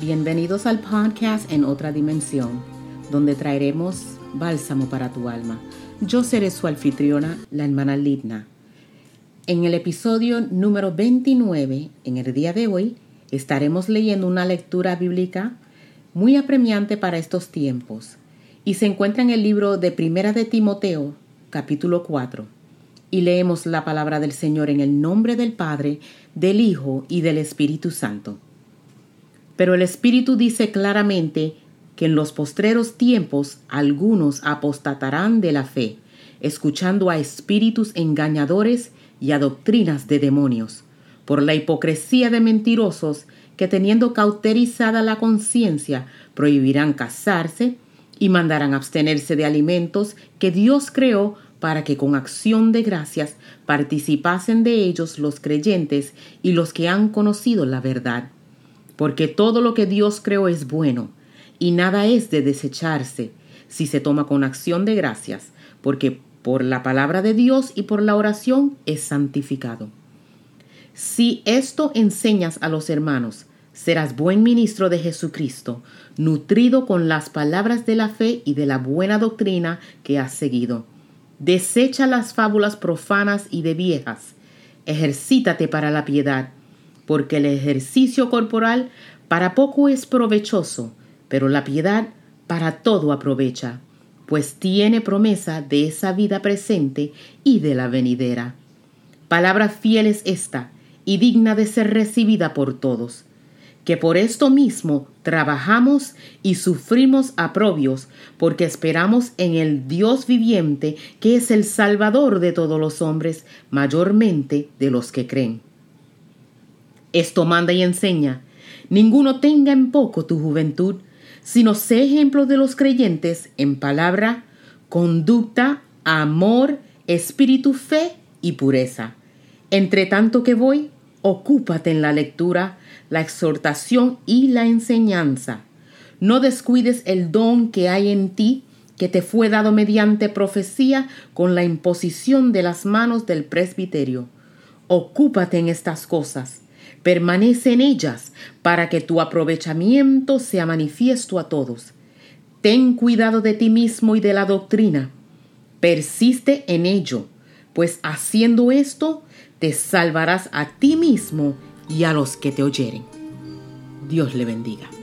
Bienvenidos al podcast en otra dimensión, donde traeremos bálsamo para tu alma. Yo seré su anfitriona, la hermana Lidna. En el episodio número 29, en el día de hoy, estaremos leyendo una lectura bíblica muy apremiante para estos tiempos y se encuentra en el libro de Primera de Timoteo, capítulo 4. Y leemos la palabra del Señor en el nombre del Padre, del Hijo y del Espíritu Santo. Pero el Espíritu dice claramente que en los postreros tiempos algunos apostatarán de la fe, escuchando a espíritus engañadores y a doctrinas de demonios, por la hipocresía de mentirosos que teniendo cauterizada la conciencia prohibirán casarse y mandarán abstenerse de alimentos que Dios creó para que con acción de gracias participasen de ellos los creyentes y los que han conocido la verdad porque todo lo que Dios creó es bueno, y nada es de desecharse si se toma con acción de gracias, porque por la palabra de Dios y por la oración es santificado. Si esto enseñas a los hermanos, serás buen ministro de Jesucristo, nutrido con las palabras de la fe y de la buena doctrina que has seguido. Desecha las fábulas profanas y de viejas. Ejercítate para la piedad porque el ejercicio corporal para poco es provechoso, pero la piedad para todo aprovecha, pues tiene promesa de esa vida presente y de la venidera. Palabra fiel es esta, y digna de ser recibida por todos, que por esto mismo trabajamos y sufrimos aprobios, porque esperamos en el Dios viviente, que es el Salvador de todos los hombres, mayormente de los que creen. Esto manda y enseña. Ninguno tenga en poco tu juventud, sino sé ejemplo de los creyentes en palabra, conducta, amor, espíritu, fe y pureza. Entre tanto que voy, ocúpate en la lectura, la exhortación y la enseñanza. No descuides el don que hay en ti, que te fue dado mediante profecía con la imposición de las manos del presbiterio. Ocúpate en estas cosas Permanece en ellas para que tu aprovechamiento sea manifiesto a todos. Ten cuidado de ti mismo y de la doctrina. Persiste en ello, pues haciendo esto te salvarás a ti mismo y a los que te oyeren. Dios le bendiga.